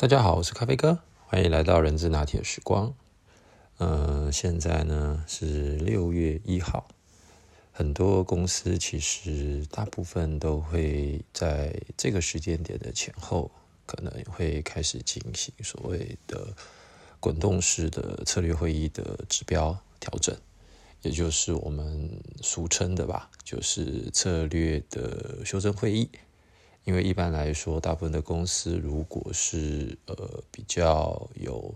大家好，我是咖啡哥，欢迎来到人之拿铁时光。呃，现在呢是六月一号，很多公司其实大部分都会在这个时间点的前后，可能会开始进行所谓的滚动式的策略会议的指标调整，也就是我们俗称的吧，就是策略的修正会议。因为一般来说，大部分的公司如果是呃比较有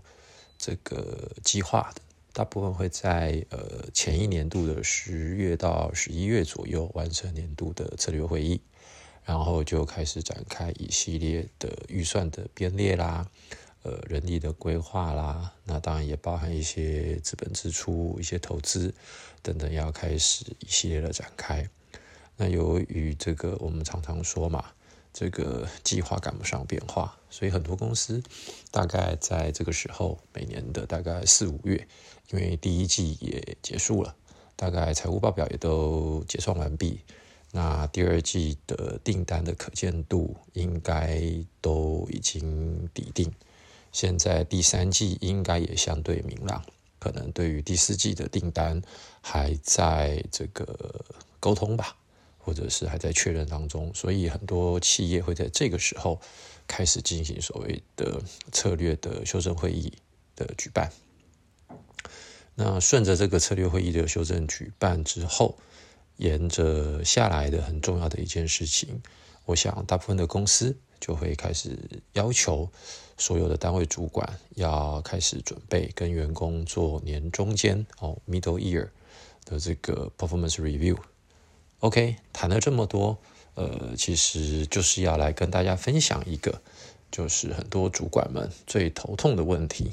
这个计划的。大部分会在呃前一年度的十月到十一月左右完成年度的策略会议，然后就开始展开一系列的预算的编列啦，呃人力的规划啦，那当然也包含一些资本支出、一些投资等等，要开始一系列的展开。那由于这个我们常常说嘛。这个计划赶不上变化，所以很多公司大概在这个时候，每年的大概四五月，因为第一季也结束了，大概财务报表也都结算完毕，那第二季的订单的可见度应该都已经抵定，现在第三季应该也相对明朗，可能对于第四季的订单还在这个沟通吧。或者是还在确认当中，所以很多企业会在这个时候开始进行所谓的策略的修正会议的举办。那顺着这个策略会议的修正举办之后，沿着下来的很重要的一件事情，我想大部分的公司就会开始要求所有的单位主管要开始准备跟员工做年中间哦 （middle year） 的这个 performance review。OK，谈了这么多，呃，其实就是要来跟大家分享一个，就是很多主管们最头痛的问题，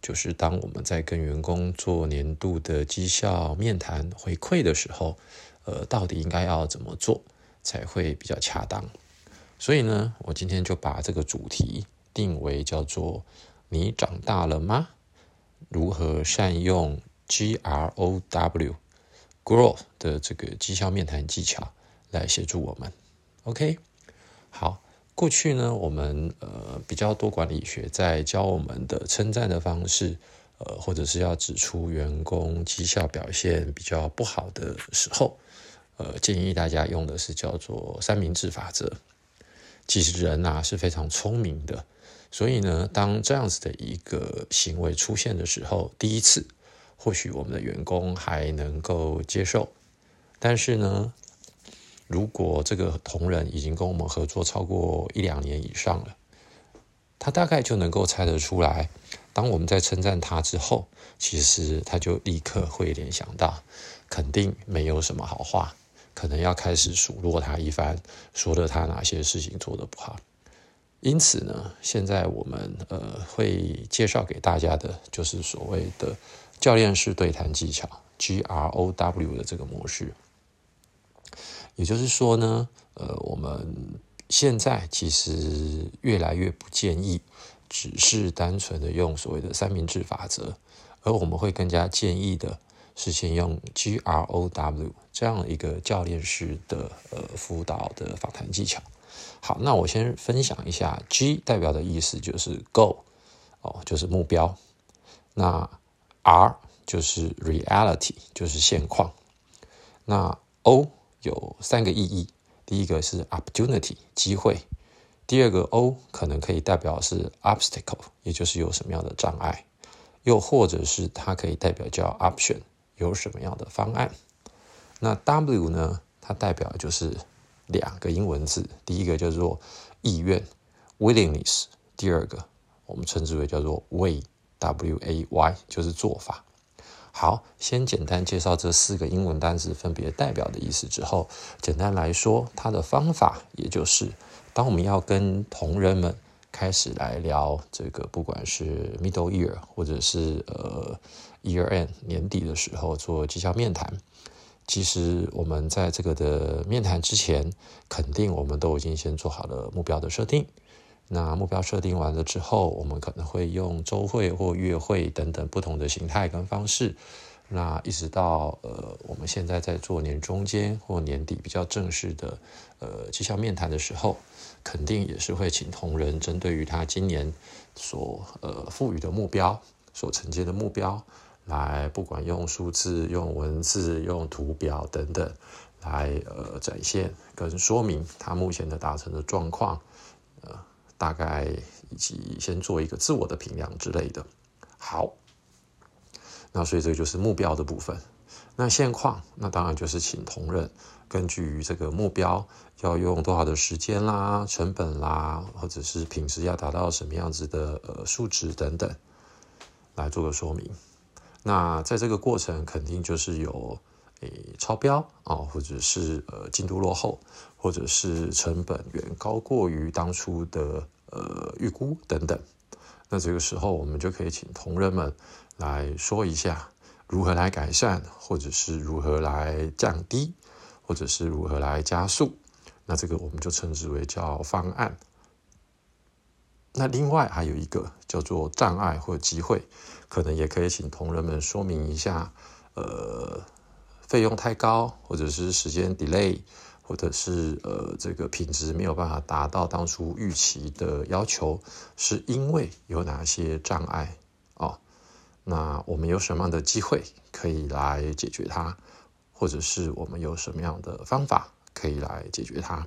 就是当我们在跟员工做年度的绩效面谈回馈的时候，呃，到底应该要怎么做才会比较恰当？所以呢，我今天就把这个主题定为叫做“你长大了吗？如何善用 GROW？” Grow 的这个绩效面谈技巧来协助我们，OK，好，过去呢，我们呃比较多管理学在教我们的称赞的方式，呃，或者是要指出员工绩效表现比较不好的时候，呃，建议大家用的是叫做三明治法则。其实人呐是非常聪明的，所以呢，当这样子的一个行为出现的时候，第一次。或许我们的员工还能够接受，但是呢，如果这个同仁已经跟我们合作超过一两年以上了，他大概就能够猜得出来，当我们在称赞他之后，其实他就立刻会联想到，肯定没有什么好话，可能要开始数落他一番，说了他哪些事情做得不好。因此呢，现在我们呃会介绍给大家的，就是所谓的。教练式对谈技巧 G R O W 的这个模式，也就是说呢，呃，我们现在其实越来越不建议只是单纯的用所谓的三明治法则，而我们会更加建议的是先用 G R O W 这样一个教练式的呃辅导的访谈技巧。好，那我先分享一下 G 代表的意思就是 Go 哦，就是目标。那 R 就是 reality，就是现况。那 O 有三个意义，第一个是 opportunity，机会；第二个 O 可能可以代表是 obstacle，也就是有什么样的障碍；又或者是它可以代表叫 option，有什么样的方案。那 W 呢？它代表就是两个英文字，第一个叫做意愿 willingness，第二个我们称之为叫做 way。W A Y 就是做法。好，先简单介绍这四个英文单词分别代表的意思之后，简单来说，它的方法也就是，当我们要跟同仁们开始来聊这个，不管是 Middle Year 或者是呃 Year End 年底的时候做绩效面谈，其实我们在这个的面谈之前，肯定我们都已经先做好了目标的设定。那目标设定完了之后，我们可能会用周会或月会等等不同的形态跟方式。那一直到呃，我们现在在做年中间或年底比较正式的呃绩效面谈的时候，肯定也是会请同仁针对于他今年所呃赋予的目标、所承接的目标，来不管用数字、用文字、用图表等等，来呃展现跟说明他目前的达成的状况，呃大概以及先做一个自我的评量之类的。好，那所以这个就是目标的部分。那现况，那当然就是请同仁根据这个目标要用多少的时间啦、成本啦，或者是品质要达到什么样子的呃数值等等，来做个说明。那在这个过程，肯定就是有诶超标啊，或者是呃进度落后，或者是成本远高过于当初的呃预估等等。那这个时候，我们就可以请同仁们来说一下。如何来改善，或者是如何来降低，或者是如何来加速？那这个我们就称之为叫方案。那另外还有一个叫做障碍或机会，可能也可以请同仁们说明一下。呃，费用太高，或者是时间 delay，或者是呃这个品质没有办法达到当初预期的要求，是因为有哪些障碍啊？那我们有什么样的机会可以来解决它，或者是我们有什么样的方法可以来解决它？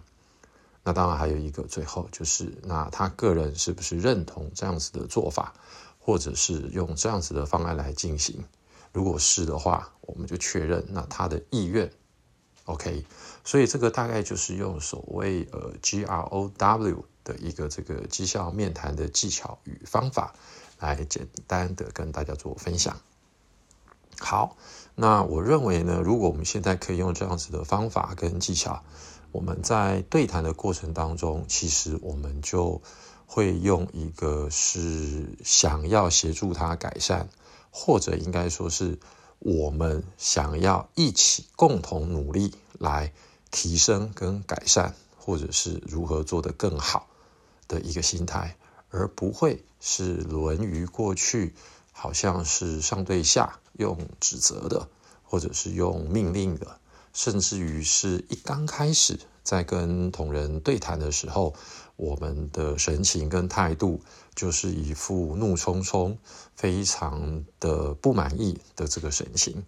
那当然还有一个最后就是，那他个人是不是认同这样子的做法，或者是用这样子的方案来进行？如果是的话，我们就确认那他的意愿。OK，所以这个大概就是用所谓呃 GROW 的一个这个绩效面谈的技巧与方法。来简单的跟大家做分享。好，那我认为呢，如果我们现在可以用这样子的方法跟技巧，我们在对谈的过程当中，其实我们就会用一个是想要协助他改善，或者应该说是我们想要一起共同努力来提升跟改善，或者是如何做得更好的一个心态。而不会是沦于过去，好像是上对下用指责的，或者是用命令的，甚至于是一刚开始在跟同仁对谈的时候，我们的神情跟态度就是一副怒冲冲、非常的不满意的这个神情，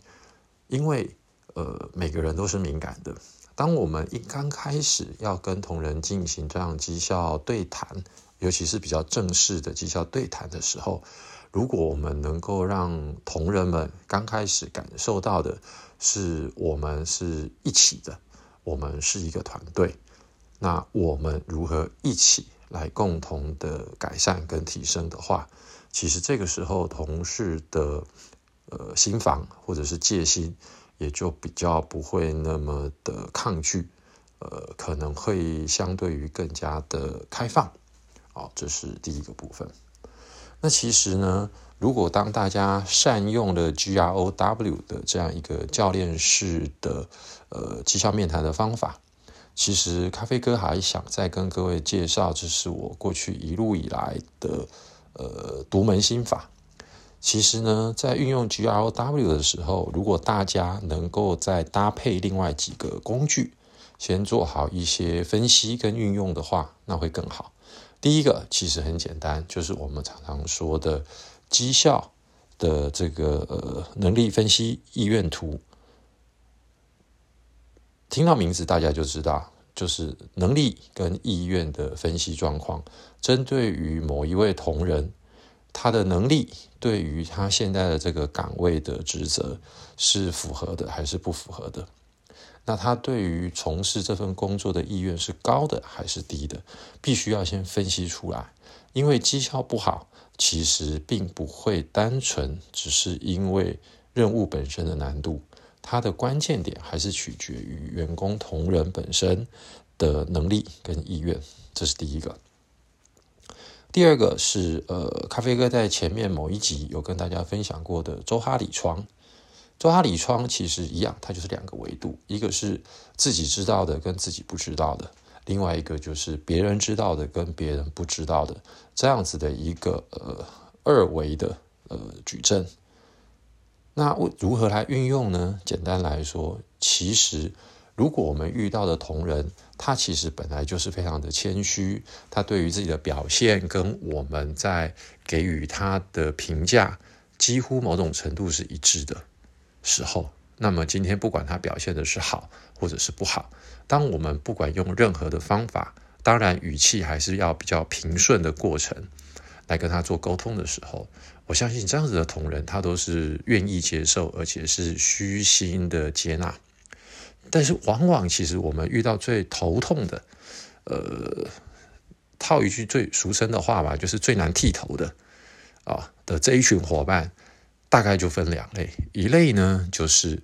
因为呃每个人都是敏感的，当我们一刚开始要跟同仁进行这样绩效对谈。尤其是比较正式的绩效对谈的时候，如果我们能够让同仁们刚开始感受到的是我们是一起的，我们是一个团队，那我们如何一起来共同的改善跟提升的话，其实这个时候同事的呃心防或者是戒心也就比较不会那么的抗拒，呃，可能会相对于更加的开放。好，这是第一个部分。那其实呢，如果当大家善用了 GROW 的这样一个教练式的呃绩效面谈的方法，其实咖啡哥还想再跟各位介绍，这是我过去一路以来的呃独门心法。其实呢，在运用 GROW 的时候，如果大家能够再搭配另外几个工具，先做好一些分析跟运用的话，那会更好。第一个其实很简单，就是我们常常说的绩效的这个呃能力分析意愿图。听到名字大家就知道，就是能力跟意愿的分析状况，针对于某一位同仁，他的能力对于他现在的这个岗位的职责是符合的还是不符合的。那他对于从事这份工作的意愿是高的还是低的，必须要先分析出来。因为绩效不好，其实并不会单纯只是因为任务本身的难度，它的关键点还是取决于员工同仁本身的能力跟意愿。这是第一个。第二个是呃，咖啡哥在前面某一集有跟大家分享过的周哈里窗。周哈里窗其实一样，它就是两个维度，一个是自己知道的跟自己不知道的，另外一个就是别人知道的跟别人不知道的，这样子的一个呃二维的呃矩阵。那如何来运用呢？简单来说，其实如果我们遇到的同仁，他其实本来就是非常的谦虚，他对于自己的表现跟我们在给予他的评价几乎某种程度是一致的时候，那么今天不管他表现的是好或者是不好，当我们不管用任何的方法，当然语气还是要比较平顺的过程来跟他做沟通的时候，我相信这样子的同仁他都是愿意接受，而且是虚心的接纳。但是往往其实我们遇到最头痛的，呃，套一句最俗称的话吧，就是最难剃头的啊的这一群伙伴，大概就分两类，一类呢就是。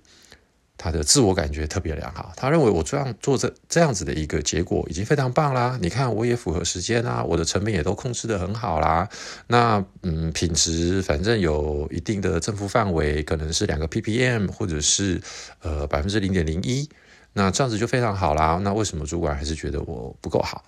他的自我感觉特别良好，他认为我这样做这这样子的一个结果已经非常棒啦。你看，我也符合时间啦，我的成本也都控制的很好啦。那嗯，品质反正有一定的正负范围，可能是两个 ppm 或者是呃百分之零点零一，那这样子就非常好啦。那为什么主管还是觉得我不够好？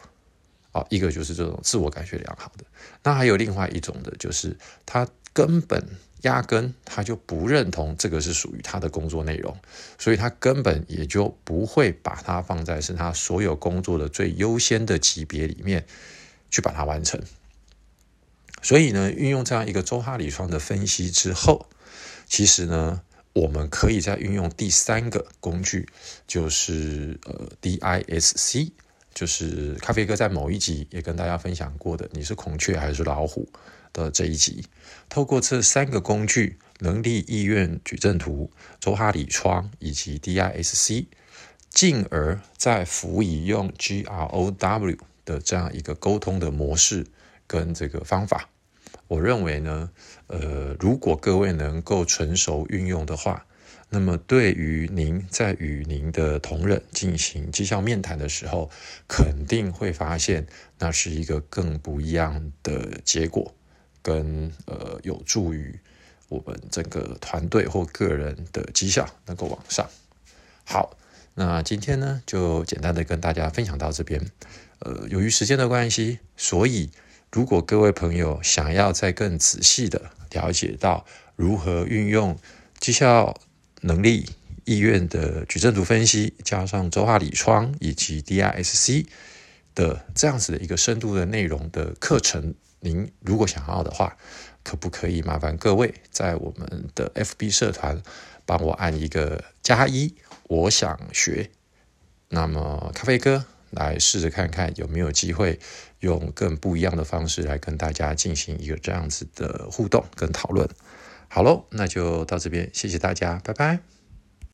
哦，一个就是这种自我感觉良好的，那还有另外一种的，就是他根本。压根他就不认同这个是属于他的工作内容，所以他根本也就不会把它放在是他所有工作的最优先的级别里面去把它完成。所以呢，运用这样一个周哈里窗的分析之后，其实呢，我们可以再运用第三个工具，就是呃 DISC，就是咖啡哥在某一集也跟大家分享过的，你是孔雀还是老虎？的这一集，透过这三个工具——能力、意愿、矩阵图、周哈里窗以及 DISC，进而再辅以用 GROW 的这样一个沟通的模式跟这个方法，我认为呢，呃，如果各位能够纯熟运用的话，那么对于您在与您的同仁进行绩效面谈的时候，肯定会发现那是一个更不一样的结果。跟呃有助于我们整个团队或个人的绩效能够往上。好，那今天呢就简单的跟大家分享到这边。呃，由于时间的关系，所以如果各位朋友想要再更仔细的了解到如何运用绩效能力意愿的矩阵图分析，加上周化理窗以及 DISC 的这样子的一个深度的内容的课程。您如果想要的话，可不可以麻烦各位在我们的 FB 社团帮我按一个加一？我想学。那么咖啡哥来试着看看有没有机会用更不一样的方式来跟大家进行一个这样子的互动跟讨论。好喽，那就到这边，谢谢大家，拜拜。